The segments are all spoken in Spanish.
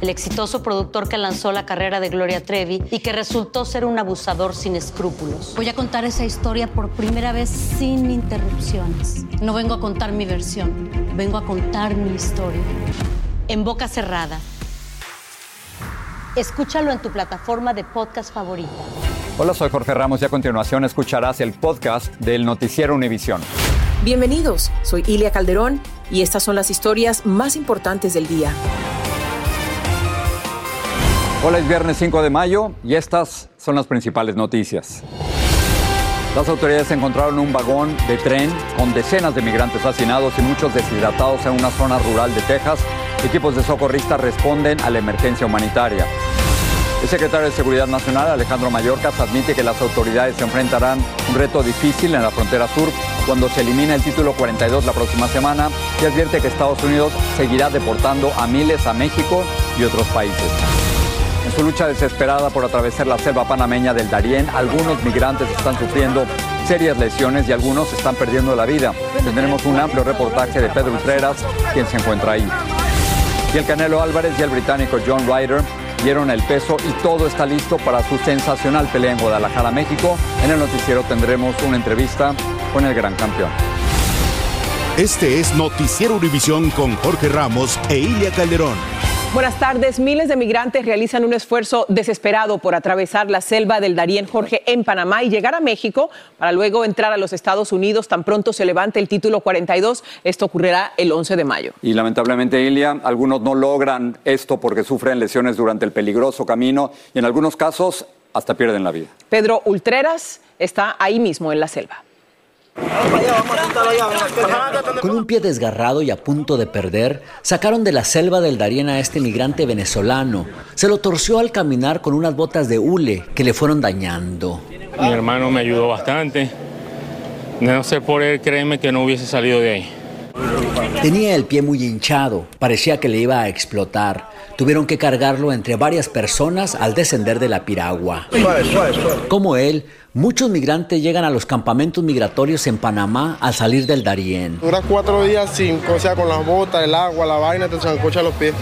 el exitoso productor que lanzó la carrera de Gloria Trevi y que resultó ser un abusador sin escrúpulos. Voy a contar esa historia por primera vez sin interrupciones. No vengo a contar mi versión, vengo a contar mi historia. En boca cerrada. Escúchalo en tu plataforma de podcast favorita. Hola, soy Jorge Ramos y a continuación escucharás el podcast del Noticiero Univisión. Bienvenidos, soy Ilia Calderón y estas son las historias más importantes del día. Hola, es viernes 5 de mayo y estas son las principales noticias. Las autoridades encontraron un vagón de tren con decenas de migrantes hacinados y muchos deshidratados en una zona rural de Texas. Equipos de socorristas responden a la emergencia humanitaria. El secretario de Seguridad Nacional, Alejandro Mayorkas, admite que las autoridades se enfrentarán un reto difícil en la frontera sur cuando se elimine el título 42 la próxima semana y advierte que Estados Unidos seguirá deportando a miles a México y otros países. En su lucha desesperada por atravesar la selva panameña del Darién, algunos migrantes están sufriendo serias lesiones y algunos están perdiendo la vida. Tendremos un amplio reportaje de Pedro Utreras, quien se encuentra ahí. Y el Canelo Álvarez y el británico John Ryder dieron el peso y todo está listo para su sensacional pelea en Guadalajara, México. En el noticiero tendremos una entrevista con el gran campeón. Este es Noticiero Univisión con Jorge Ramos e Ilia Calderón. Buenas tardes. Miles de migrantes realizan un esfuerzo desesperado por atravesar la selva del Darién Jorge en Panamá y llegar a México para luego entrar a los Estados Unidos tan pronto se levante el título 42. Esto ocurrirá el 11 de mayo. Y lamentablemente, Ilia, algunos no logran esto porque sufren lesiones durante el peligroso camino y en algunos casos hasta pierden la vida. Pedro Ultreras está ahí mismo en la selva. Con un pie desgarrado y a punto de perder, sacaron de la selva del Darién a este migrante venezolano. Se lo torció al caminar con unas botas de hule que le fueron dañando. Mi hermano me ayudó bastante. No sé por él, créeme que no hubiese salido de ahí. Tenía el pie muy hinchado, parecía que le iba a explotar. Tuvieron que cargarlo entre varias personas al descender de la piragua. Como él, muchos migrantes llegan a los campamentos migratorios en Panamá al salir del Darién. Dura cuatro días sin, o sea, con las botas, el agua, la vaina, te zancocha los pies.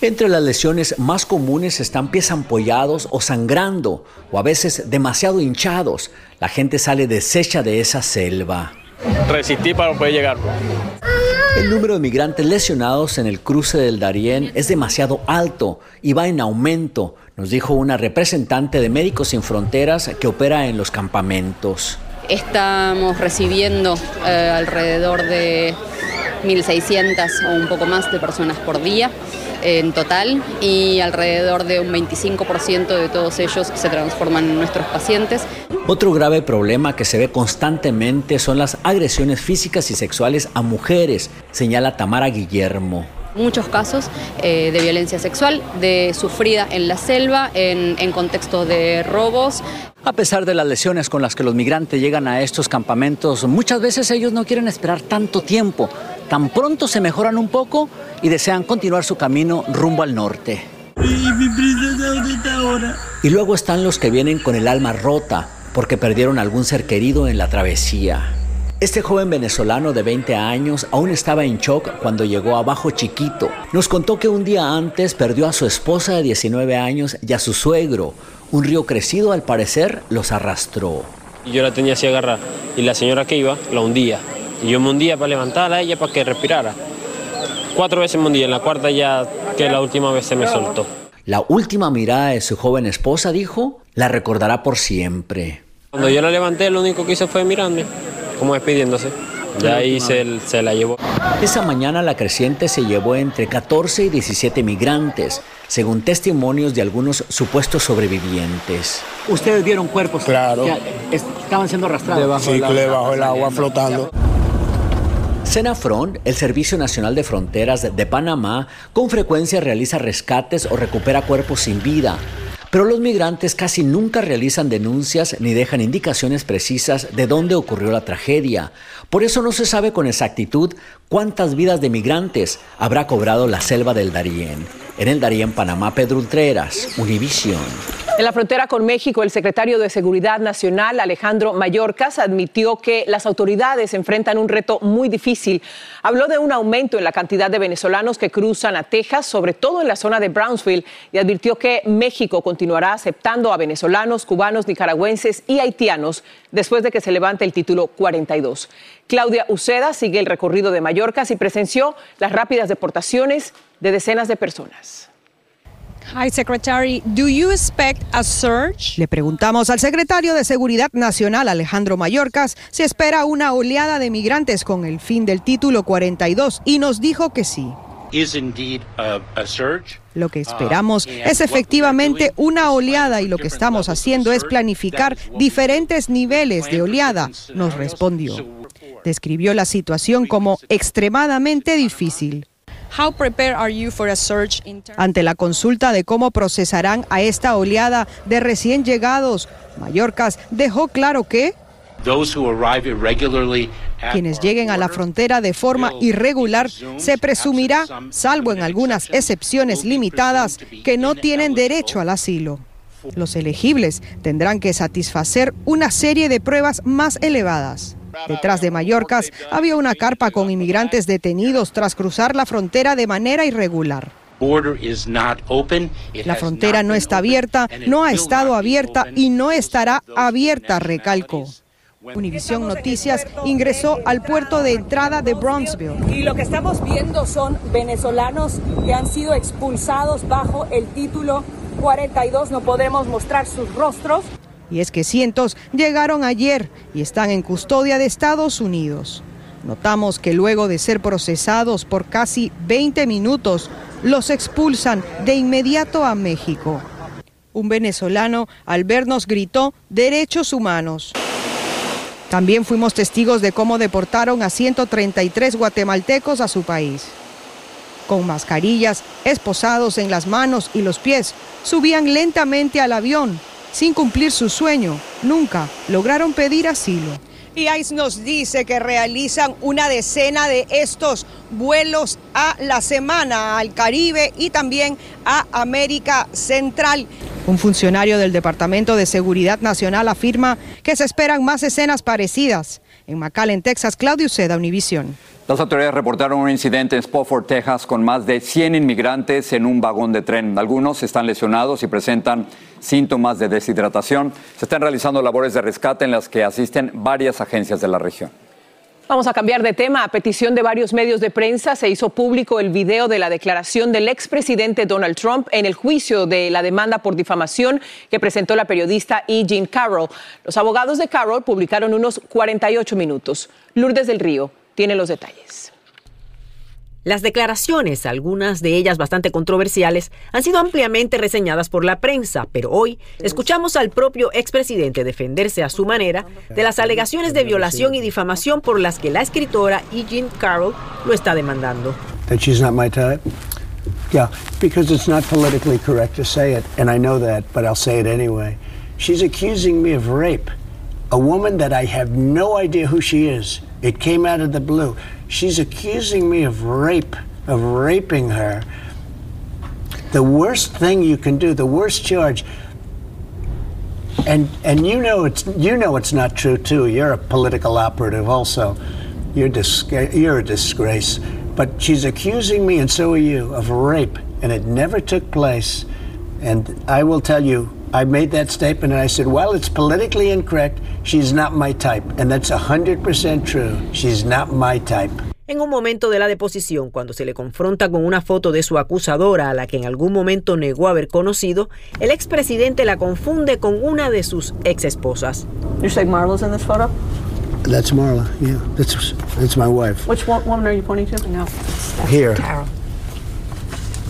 Entre las lesiones más comunes están pies ampollados o sangrando, o a veces demasiado hinchados. La gente sale deshecha de esa selva. Resistí para poder llegar. El número de migrantes lesionados en el cruce del Darién es demasiado alto y va en aumento, nos dijo una representante de Médicos Sin Fronteras que opera en los campamentos. Estamos recibiendo eh, alrededor de 1.600 o un poco más de personas por día en total y alrededor de un 25% de todos ellos se transforman en nuestros pacientes. Otro grave problema que se ve constantemente son las agresiones físicas y sexuales a mujeres, señala Tamara Guillermo muchos casos eh, de violencia sexual, de sufrida en la selva, en, en contextos de robos. A pesar de las lesiones con las que los migrantes llegan a estos campamentos, muchas veces ellos no quieren esperar tanto tiempo. Tan pronto se mejoran un poco y desean continuar su camino rumbo al norte. Y luego están los que vienen con el alma rota porque perdieron algún ser querido en la travesía. Este joven venezolano de 20 años aún estaba en shock cuando llegó a Bajo Chiquito. Nos contó que un día antes perdió a su esposa de 19 años y a su suegro. Un río crecido al parecer los arrastró. Yo la tenía así agarrada y la señora que iba la hundía. Y yo me hundía para levantarla a ella para que respirara. Cuatro veces me hundía, en la cuarta ya que la última vez se me soltó. La última mirada de su joven esposa, dijo, la recordará por siempre. Cuando yo la levanté, lo único que hizo fue mirarme como despidiéndose. Ya ahí se, se, la llevó. Esa mañana la creciente se llevó entre 14 y 17 migrantes, según testimonios de algunos supuestos sobrevivientes. ¿Ustedes vieron cuerpos? Claro. estaban siendo arrastrados. Debajo sí, debajo del agua flotando. Senafron, el Servicio Nacional de Fronteras de Panamá, con frecuencia realiza rescates o recupera cuerpos sin vida. Pero los migrantes casi nunca realizan denuncias ni dejan indicaciones precisas de dónde ocurrió la tragedia. Por eso no se sabe con exactitud cuántas vidas de migrantes habrá cobrado la selva del Darién. En el Darién, Panamá, Pedro Ultreras, Univisión. En la frontera con México, el secretario de Seguridad Nacional, Alejandro Mayorkas, admitió que las autoridades enfrentan un reto muy difícil. Habló de un aumento en la cantidad de venezolanos que cruzan a Texas, sobre todo en la zona de Brownsville, y advirtió que México continuará aceptando a venezolanos, cubanos, nicaragüenses y haitianos después de que se levante el título 42. Claudia Uceda sigue el recorrido de Mayorkas y presenció las rápidas deportaciones de decenas de personas. Hi, Secretary. Do you expect a surge? Le preguntamos al secretario de Seguridad Nacional, Alejandro Mayorkas, si espera una oleada de migrantes con el fin del título 42 y nos dijo que sí. Lo que esperamos es efectivamente una oleada y lo que estamos haciendo es planificar diferentes niveles de oleada, nos respondió. Describió la situación como extremadamente difícil. Ante la consulta de cómo procesarán a esta oleada de recién llegados, Mallorcas dejó claro que quienes lleguen a la frontera de forma irregular se presumirá, salvo en algunas excepciones limitadas, que no tienen derecho al asilo. Los elegibles tendrán que satisfacer una serie de pruebas más elevadas. Detrás de Mallorcas había una carpa con inmigrantes detenidos tras cruzar la frontera de manera irregular. La frontera no está abierta, no ha estado abierta y no estará abierta, recalcó. Univisión Noticias ingresó al puerto de entrada de Brownsville. Y lo que estamos viendo son venezolanos que han sido expulsados bajo el título 42. No podemos mostrar sus rostros. Y es que cientos llegaron ayer y están en custodia de Estados Unidos. Notamos que luego de ser procesados por casi 20 minutos, los expulsan de inmediato a México. Un venezolano al vernos gritó derechos humanos. También fuimos testigos de cómo deportaron a 133 guatemaltecos a su país. Con mascarillas, esposados en las manos y los pies, subían lentamente al avión sin cumplir su sueño, nunca lograron pedir asilo. Y nos dice que realizan una decena de estos vuelos a la semana al Caribe y también a América Central. Un funcionario del Departamento de Seguridad Nacional afirma que se esperan más escenas parecidas. En McAllen, Texas, Claudio Seda, Univisión. Las autoridades reportaron un incidente en Spofford, Texas, con más de 100 inmigrantes en un vagón de tren. Algunos están lesionados y presentan síntomas de deshidratación. Se están realizando labores de rescate en las que asisten varias agencias de la región. Vamos a cambiar de tema. A petición de varios medios de prensa se hizo público el video de la declaración del expresidente Donald Trump en el juicio de la demanda por difamación que presentó la periodista E. Jean Carroll. Los abogados de Carroll publicaron unos 48 minutos. Lourdes del Río tiene los detalles. Las declaraciones, algunas de ellas bastante controversiales, han sido ampliamente reseñadas por la prensa, pero hoy escuchamos al propio expresidente defenderse a su manera de las alegaciones de violación y difamación por las que la escritora E. Jean Carroll lo está demandando. That she's not my type? Yeah, because it's not politically correct to say it, and I know that, but I'll say it anyway. She's accusing me of rape. A woman that I have no idea who she is. It came out of the blue. She's accusing me of rape, of raping her. The worst thing you can do, the worst charge. And and you know it's you know it's not true too. You're a political operative also. You're disga- you're a disgrace. But she's accusing me, and so are you, of rape, and it never took place. And I will tell you, I made that statement and I said, while it's politically incorrect, she's not my type. And that's 100% true. She's not my type. En un momento de la deposición, cuando se le confronta con una foto de su acusadora a la que en algún momento negó haber conocido, el expresidente la confunde con una de sus ex esposas. You say Marla's in this photo? That's Marla, yeah. That's, that's my wife. Which woman are you pointing to? No. Here.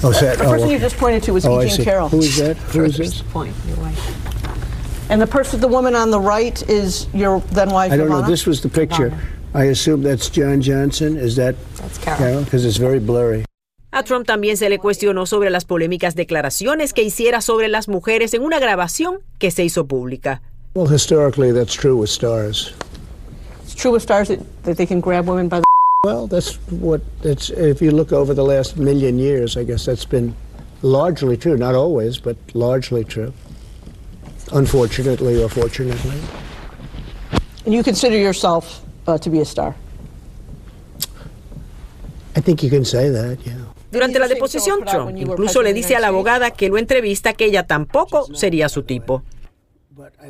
Oh, is that, The oh, person you just pointed to was oh, I E. Carroll. Who is that? Who is this? Point, your wife. And the person, the woman on the right is your then wife, I don't know. This was the picture. I assume that's John Johnson. Is that That's Carol. Carol? Because it's very blurry. A Trump también se le cuestionó sobre las polémicas declaraciones que hiciera sobre las mujeres en una grabación que se hizo pública. Well, historically, that's true with stars. It's true with stars that, that they can grab women by the. Well, that's what it's. If you look over the last million years, I guess that's been largely true. Not always, but largely true. Unfortunately or fortunately. And you consider yourself uh, to be a star? I think you can say that, yeah. Durante la deposición, Trump incluso le dice a la abogada que lo entrevista que ella tampoco sería su tipo.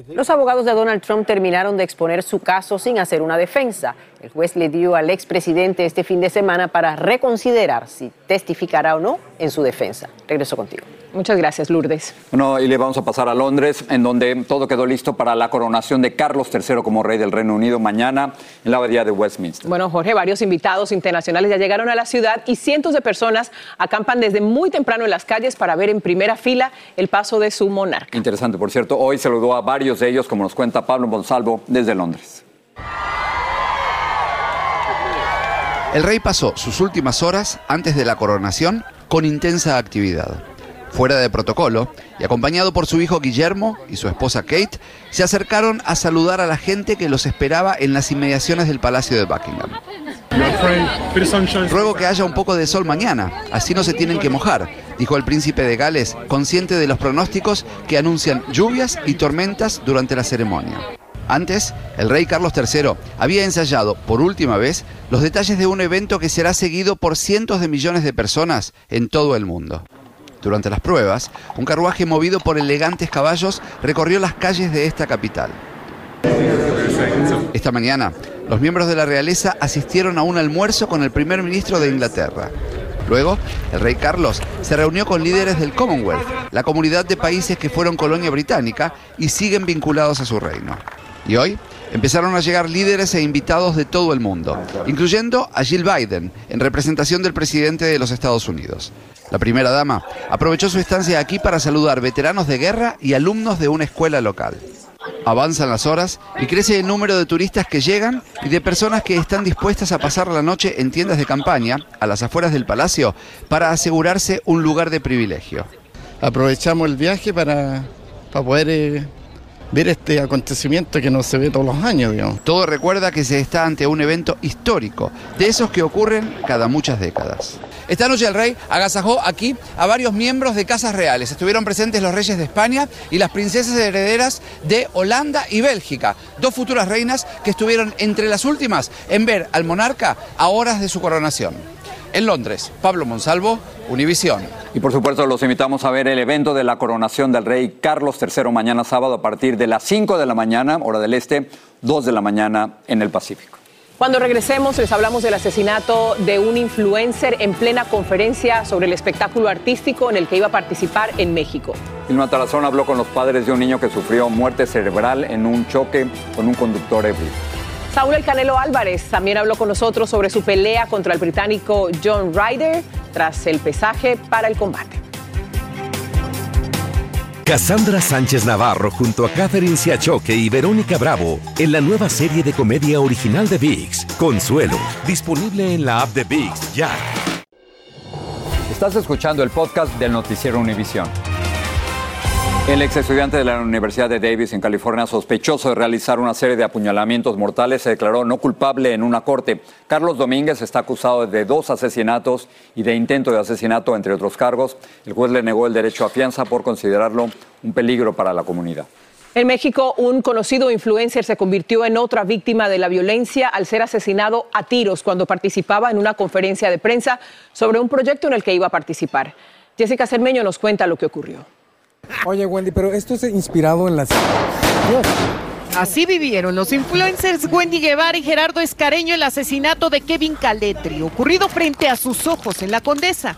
Los abogados de Donald Trump terminaron de exponer su caso sin hacer una defensa. El juez le dio al expresidente este fin de semana para reconsiderar si testificará o no en su defensa. Regreso contigo. Muchas gracias, Lourdes. Bueno, y le vamos a pasar a Londres, en donde todo quedó listo para la coronación de Carlos III como rey del Reino Unido mañana en la abadía de Westminster. Bueno, Jorge, varios invitados internacionales ya llegaron a la ciudad y cientos de personas acampan desde muy temprano en las calles para ver en primera fila el paso de su monarca. Interesante, por cierto, hoy saludó a varios de ellos, como nos cuenta Pablo Monsalvo desde Londres. El rey pasó sus últimas horas antes de la coronación con intensa actividad fuera de protocolo, y acompañado por su hijo Guillermo y su esposa Kate, se acercaron a saludar a la gente que los esperaba en las inmediaciones del Palacio de Buckingham. Ruego que haya un poco de sol mañana, así no se tienen que mojar, dijo el príncipe de Gales, consciente de los pronósticos que anuncian lluvias y tormentas durante la ceremonia. Antes, el rey Carlos III había ensayado por última vez los detalles de un evento que será seguido por cientos de millones de personas en todo el mundo. Durante las pruebas, un carruaje movido por elegantes caballos recorrió las calles de esta capital. Esta mañana, los miembros de la realeza asistieron a un almuerzo con el primer ministro de Inglaterra. Luego, el rey Carlos se reunió con líderes del Commonwealth, la comunidad de países que fueron colonia británica y siguen vinculados a su reino. Y hoy empezaron a llegar líderes e invitados de todo el mundo, incluyendo a Jill Biden, en representación del presidente de los Estados Unidos. La primera dama aprovechó su estancia aquí para saludar veteranos de guerra y alumnos de una escuela local. Avanzan las horas y crece el número de turistas que llegan y de personas que están dispuestas a pasar la noche en tiendas de campaña a las afueras del palacio para asegurarse un lugar de privilegio. Aprovechamos el viaje para, para poder eh, ver este acontecimiento que no se ve todos los años, digamos. Todo recuerda que se está ante un evento histórico, de esos que ocurren cada muchas décadas. Esta noche el rey agasajó aquí a varios miembros de casas reales. Estuvieron presentes los reyes de España y las princesas herederas de Holanda y Bélgica, dos futuras reinas que estuvieron entre las últimas en ver al monarca a horas de su coronación. En Londres, Pablo Monsalvo, Univisión. Y por supuesto los invitamos a ver el evento de la coronación del rey Carlos III mañana sábado a partir de las 5 de la mañana, hora del este, 2 de la mañana en el Pacífico. Cuando regresemos les hablamos del asesinato de un influencer en plena conferencia sobre el espectáculo artístico en el que iba a participar en México. Vilma Tarazón habló con los padres de un niño que sufrió muerte cerebral en un choque con un conductor ebrio. Saúl El Canelo Álvarez también habló con nosotros sobre su pelea contra el británico John Ryder tras el pesaje para el combate. Cassandra Sánchez Navarro junto a Catherine Siachoque y Verónica Bravo en la nueva serie de comedia original de VIX, Consuelo, disponible en la app de VIX ya. Estás escuchando el podcast del noticiero Univisión. El ex estudiante de la Universidad de Davis en California, sospechoso de realizar una serie de apuñalamientos mortales, se declaró no culpable en una corte. Carlos Domínguez está acusado de dos asesinatos y de intento de asesinato, entre otros cargos. El juez le negó el derecho a fianza por considerarlo un peligro para la comunidad. En México, un conocido influencer se convirtió en otra víctima de la violencia al ser asesinado a tiros cuando participaba en una conferencia de prensa sobre un proyecto en el que iba a participar. Jessica Cermeño nos cuenta lo que ocurrió. Oye, Wendy, pero esto es inspirado en las... Así vivieron los influencers Wendy Guevara y Gerardo Escareño el asesinato de Kevin Caletri, ocurrido frente a sus ojos en la Condesa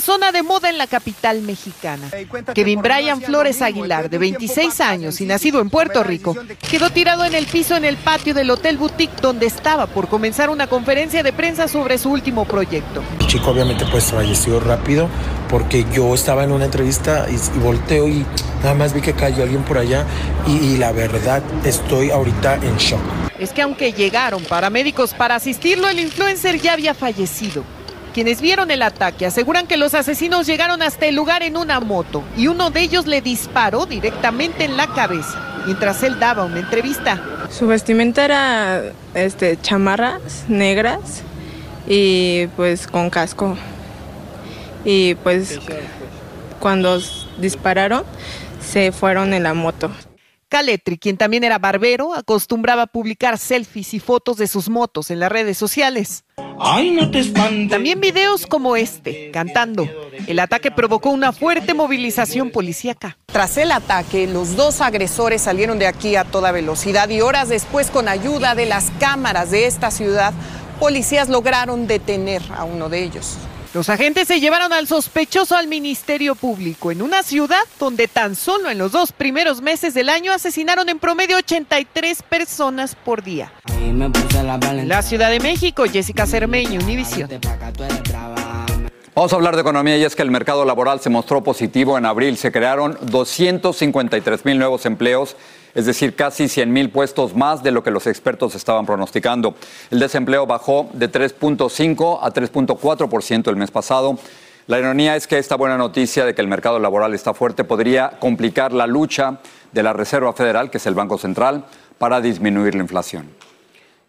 una zona de moda en la capital mexicana. Kevin Brian Flores Aguilar, de 26 años y nacido en Puerto Rico, quedó tirado en el piso en el patio del Hotel Boutique donde estaba por comenzar una conferencia de prensa sobre su último proyecto. El chico obviamente pues falleció rápido porque yo estaba en una entrevista y, volteo y nada más vi que cayó alguien por allá y, y la verdad estoy ahorita en shock. Es que aunque llegaron paramédicos para asistirlo, el influencer ya había fallecido. Quienes vieron el ataque aseguran que los asesinos llegaron hasta el lugar en una moto y uno de ellos le disparó directamente en la cabeza mientras él daba una entrevista. Su vestimenta era este, chamarras negras y pues con casco. Y pues cuando dispararon se fueron en la moto. Caletri, quien también era barbero, acostumbraba a publicar selfies y fotos de sus motos en las redes sociales. Ay, no te espantes. También videos como este, cantando. El ataque provocó una fuerte movilización policíaca. Tras el ataque, los dos agresores salieron de aquí a toda velocidad y horas después, con ayuda de las cámaras de esta ciudad, policías lograron detener a uno de ellos. Los agentes se llevaron al sospechoso al Ministerio Público en una ciudad donde tan solo en los dos primeros meses del año asesinaron en promedio 83 personas por día. La Ciudad de México, Jessica Cermeño, Univision. Vamos a hablar de economía y es que el mercado laboral se mostró positivo en abril. Se crearon 253 mil nuevos empleos es decir, casi 100 mil puestos más de lo que los expertos estaban pronosticando. El desempleo bajó de 3.5 a 3.4% el mes pasado. La ironía es que esta buena noticia de que el mercado laboral está fuerte podría complicar la lucha de la Reserva Federal, que es el Banco Central, para disminuir la inflación.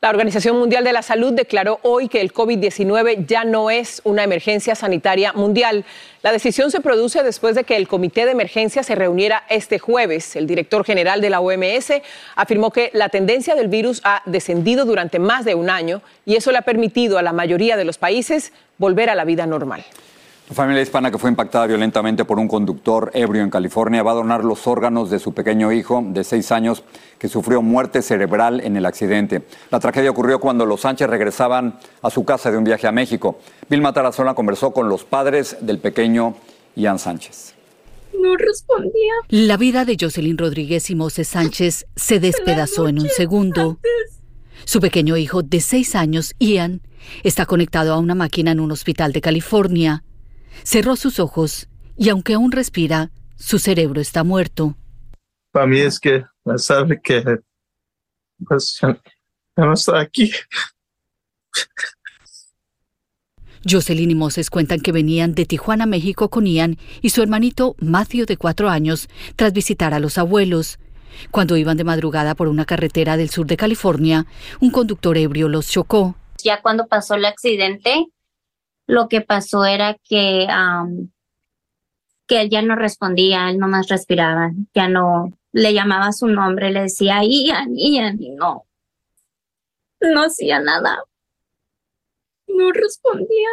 La Organización Mundial de la Salud declaró hoy que el COVID-19 ya no es una emergencia sanitaria mundial. La decisión se produce después de que el Comité de Emergencia se reuniera este jueves. El director general de la OMS afirmó que la tendencia del virus ha descendido durante más de un año y eso le ha permitido a la mayoría de los países volver a la vida normal. La familia hispana que fue impactada violentamente por un conductor ebrio en California va a donar los órganos de su pequeño hijo de seis años que sufrió muerte cerebral en el accidente. La tragedia ocurrió cuando los Sánchez regresaban a su casa de un viaje a México. Vilma Tarazona conversó con los padres del pequeño Ian Sánchez. No respondía. La vida de Jocelyn Rodríguez y Moses Sánchez se despedazó en un segundo. Su pequeño hijo de seis años, Ian, está conectado a una máquina en un hospital de California. Cerró sus ojos y aunque aún respira, su cerebro está muerto. Para mí es que sabe que pues, no está aquí. Jocelyn y Moses cuentan que venían de Tijuana, México con Ian y su hermanito Matthew de cuatro años tras visitar a los abuelos. Cuando iban de madrugada por una carretera del sur de California, un conductor ebrio los chocó. Ya cuando pasó el accidente, lo que pasó era que, que él ya no respondía, él nomás respiraba, ya no le llamaba su nombre, le decía Ian, Ian, y no, no hacía nada, no respondía.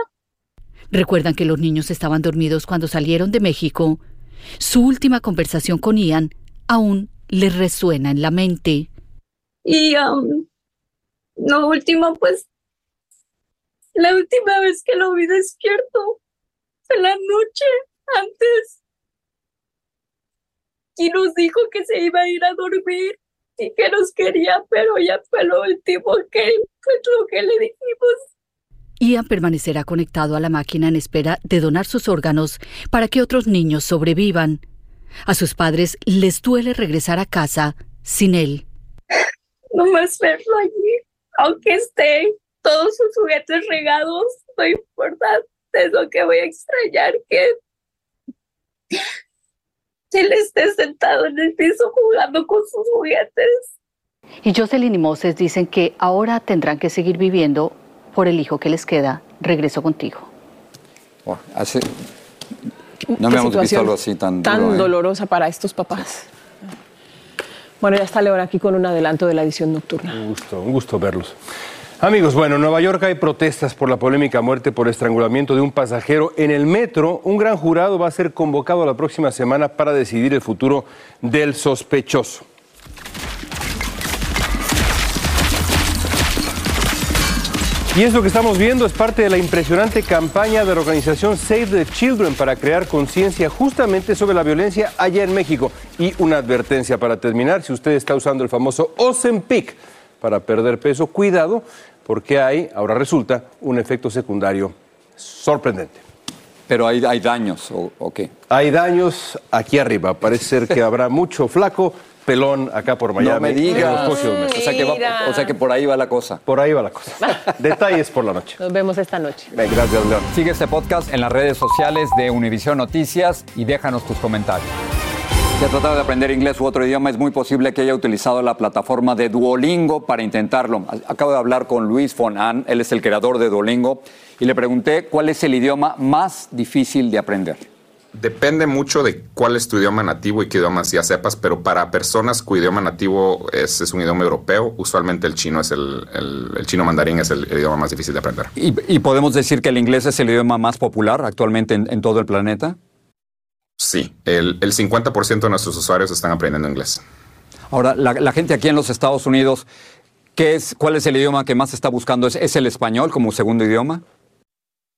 Recuerdan que los niños estaban dormidos cuando salieron de México. Su última conversación con Ian aún les resuena en la mente. Y lo último, pues la última vez que lo vi despierto fue la noche antes. Y nos dijo que se iba a ir a dormir y que nos quería, pero ya fue lo último que fue lo que le dijimos. Ian permanecerá conectado a la máquina en espera de donar sus órganos para que otros niños sobrevivan. A sus padres les duele regresar a casa sin él. No más verlo allí, aunque esté todos sus juguetes regados, no importa, es lo que voy a extrañar, que él esté sentado en el piso jugando con sus juguetes. Y Jocelyn y Moses dicen que ahora tendrán que seguir viviendo por el hijo que les queda. Regreso contigo. no me hemos visto algo así tan, tan ¿eh? dolorosa para estos papás. Bueno, ya está León aquí con un adelanto de la edición nocturna. Un gusto, un gusto verlos. Amigos, bueno, en Nueva York hay protestas por la polémica muerte por estrangulamiento de un pasajero en el metro. Un gran jurado va a ser convocado la próxima semana para decidir el futuro del sospechoso. Y esto que estamos viendo es parte de la impresionante campaña de la organización Save the Children para crear conciencia justamente sobre la violencia allá en México. Y una advertencia para terminar, si usted está usando el famoso Ozempic para perder peso, cuidado, porque hay, ahora resulta, un efecto secundario sorprendente. Pero hay, hay daños, ¿o, qué? Hay daños aquí arriba. Parece ser que habrá mucho flaco pelón acá por Miami. No me digas. en los próximos meses. O sea, que va- o sea que por ahí va la cosa. Por ahí va la cosa. Detalles por la noche. Nos vemos esta noche. Gracias, León. Sigue este podcast en las redes sociales de Univision Noticias y déjanos tus comentarios. Si ha tratado de aprender inglés u otro idioma, es muy posible que haya utilizado la plataforma de Duolingo para intentarlo. Acabo de hablar con Luis Fonan, él es el creador de Duolingo, y le pregunté cuál es el idioma más difícil de aprender. Depende mucho de cuál es tu idioma nativo y qué idiomas ya sepas, pero para personas cuyo idioma nativo es, es un idioma europeo, usualmente el chino es el, el- el chino mandarín es el, el idioma más difícil de aprender. ¿Y, y podemos decir que el inglés es el idioma más popular actualmente en, en todo el planeta? Sí, el, el 50% de nuestros usuarios están aprendiendo inglés. Ahora, la, la gente aquí en los Estados Unidos, ¿qué es, ¿cuál es el idioma que más está buscando? ¿Es, es el español como segundo idioma?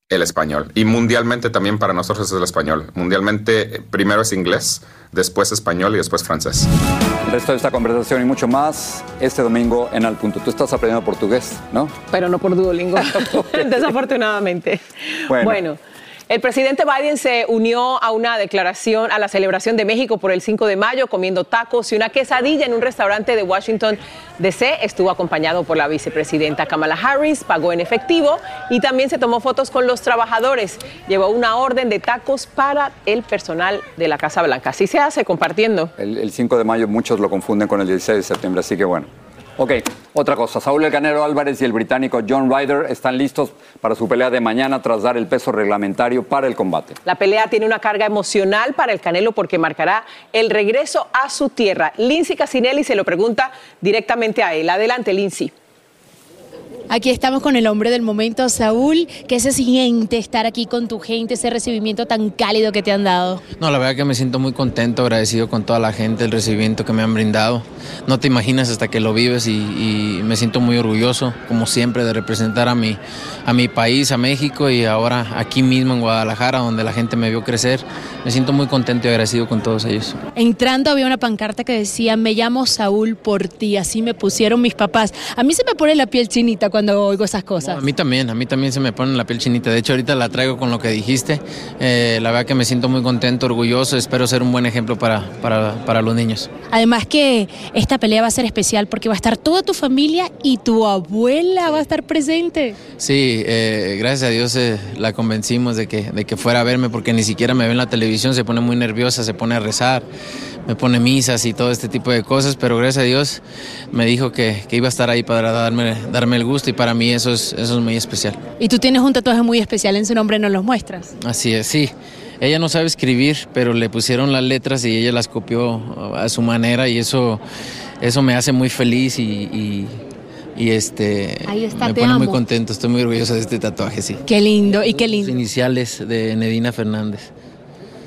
El español. Y mundialmente también para nosotros es el español. Mundialmente eh, primero es inglés, después español y después francés. El resto de esta conversación y mucho más este domingo en Al Punto. Tú estás aprendiendo portugués, ¿no? Pero no por Duolingo, desafortunadamente. Bueno. Bueno. El presidente Biden se unió a una declaración a la celebración de México por el 5 de mayo comiendo tacos y una quesadilla en un restaurante de Washington DC. Estuvo acompañado por la vicepresidenta Kamala Harris, pagó en efectivo y también se tomó fotos con los trabajadores. Llevó una orden de tacos para el personal de la Casa Blanca. Así se hace compartiendo. El, el 5 de mayo muchos lo confunden con el 16 de septiembre, así que bueno. Ok, otra cosa. Saúl El Canelo Álvarez y el británico John Ryder están listos para su pelea de mañana tras dar el peso reglamentario para el combate. La pelea tiene una carga emocional para el Canelo porque marcará el regreso a su tierra. Lindsay Casinelli se lo pregunta directamente a él. Adelante, Lindsay. Aquí estamos con el hombre del momento, Saúl. ¿Qué se siente estar aquí con tu gente, ese recibimiento tan cálido que te han dado? No, la verdad que me siento muy contento, agradecido con toda la gente, el recibimiento que me han brindado. No te imaginas hasta que lo vives y, y me siento muy orgulloso, como siempre, de representar a mi, a mi país, a México y ahora aquí mismo en Guadalajara, donde la gente me vio crecer. Me siento muy contento y agradecido con todos ellos. Entrando había una pancarta que decía, me llamo Saúl por ti, así me pusieron mis papás. A mí se me pone la piel chinita cuando oigo esas cosas. A mí también, a mí también se me pone la piel chinita. De hecho, ahorita la traigo con lo que dijiste. Eh, la verdad que me siento muy contento, orgulloso. Espero ser un buen ejemplo para, para, para los niños. Además que esta pelea va a ser especial porque va a estar toda tu familia y tu abuela va a estar presente. Sí, eh, gracias a Dios eh, la convencimos de que, de que fuera a verme porque ni siquiera me ve en la televisión, se pone muy nerviosa, se pone a rezar, me pone misas y todo este tipo de cosas, pero gracias a Dios me dijo que, que iba a estar ahí para darme, darme el gusto y para mí eso es, eso es muy especial. Y tú tienes un tatuaje muy especial en su nombre, ¿nos los muestras? Así es, sí. Ella no sabe escribir, pero le pusieron las letras y ella las copió a su manera y eso, eso me hace muy feliz y, y- y, este Ahí está, me pone muy contento. Estoy muy orgulloso de este tatuaje, sí. Qué lindo y qué lindo. iniciales de Nedina Fernández.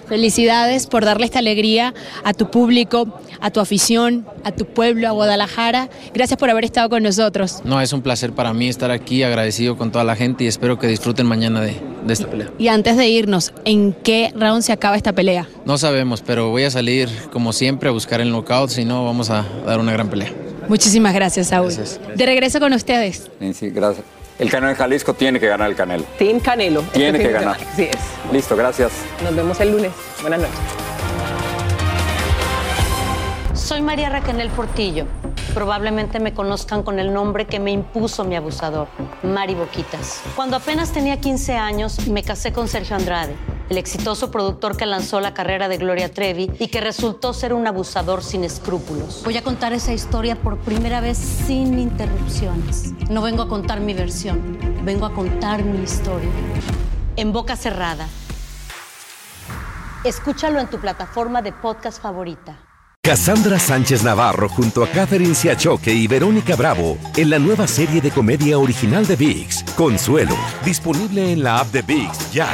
Felicidades por darle esta alegría a tu público, a tu afición, a tu pueblo, a Guadalajara. Gracias por haber estado con nosotros. No, es un placer para mí estar aquí, agradecido con toda la gente y espero que disfruten mañana de, de esta pelea. Y antes de irnos, ¿en qué round se acaba esta pelea? No sabemos, pero voy a salir como siempre a buscar el knockout, si no vamos a dar una gran pelea. Muchísimas gracias, Saúl. De regreso con ustedes. Sí, sí, gracias. El Canelo de Jalisco tiene que ganar el Canelo. Team Canelo. Tiene que ganar. Así es. Listo, gracias. Nos vemos el lunes. Buenas noches. Soy María Raquel Portillo. Probablemente me conozcan con el nombre que me impuso mi abusador, Mari Boquitas. Cuando apenas tenía 15 años, me casé con Sergio Andrade, el exitoso productor que lanzó la carrera de Gloria Trevi y que resultó ser un abusador sin escrúpulos. Voy a contar esa historia por primera vez sin interrupciones. No vengo a contar mi versión, vengo a contar mi historia. En boca cerrada. Escúchalo en tu plataforma de podcast favorita. Cassandra Sánchez Navarro junto a Catherine Siachoque y Verónica Bravo en la nueva serie de comedia original de VIX, Consuelo, disponible en la app de VIX ya.